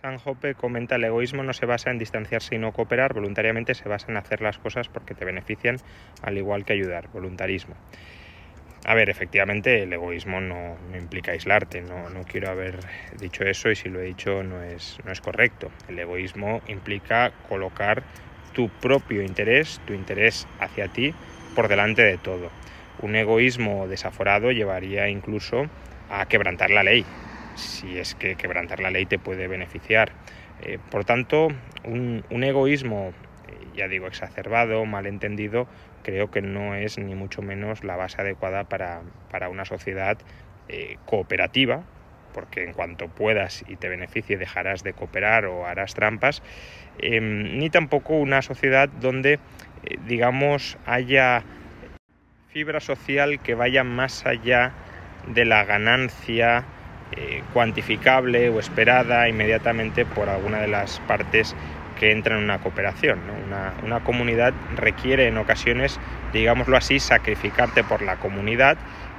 San Hope comenta el egoísmo no se basa en distanciarse y no cooperar, voluntariamente se basa en hacer las cosas porque te benefician, al igual que ayudar, voluntarismo. A ver, efectivamente el egoísmo no, no implica aislarte, no, no, quiero haber dicho eso y si lo he dicho no es, no es correcto. El egoísmo implica colocar tu propio interés, tu interés hacia ti, por delante de todo. Un egoísmo desaforado llevaría incluso a quebrantar la ley, si es que quebrantar la ley te puede beneficiar. Eh, por tanto, un, egoísmo, eh, ya digo, exacerbado, malentendido, creo que no es ni mucho menos la base adecuada para, para una sociedad eh, cooperativa, porque en cuanto puedas y te beneficie dejarás de cooperar o harás trampas, em, ni tampoco una sociedad donde, digamos, haya fibra social que vaya más allá de la ganancia eh, cuantificable o esperada inmediatamente por alguna de las partes que entran en una cooperación. Una, comunidad requiere en ocasiones, digámoslo así, sacrificarte por la comunidad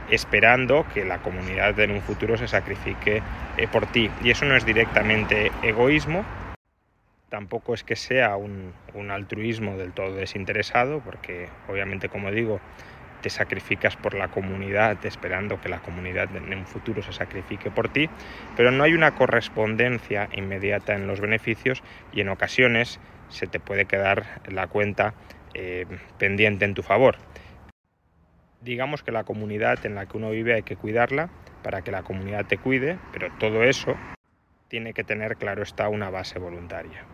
esperando que la comunidad en un futuro se sacrifique eh, por ti. Y eso no es directamente egoísmo, tampoco es que sea un altruismo del todo desinteresado, porque obviamente, como digo, te sacrificas por la comunidad esperando que la comunidad en un futuro se sacrifique por ti, pero no hay una correspondencia inmediata en los beneficios y en ocasiones se te puede quedar la cuenta eh, pendiente en tu favor. Digamos que la comunidad en la que uno vive hay que cuidarla para que la comunidad te cuide, pero todo eso tiene que tener, claro está, una base voluntaria.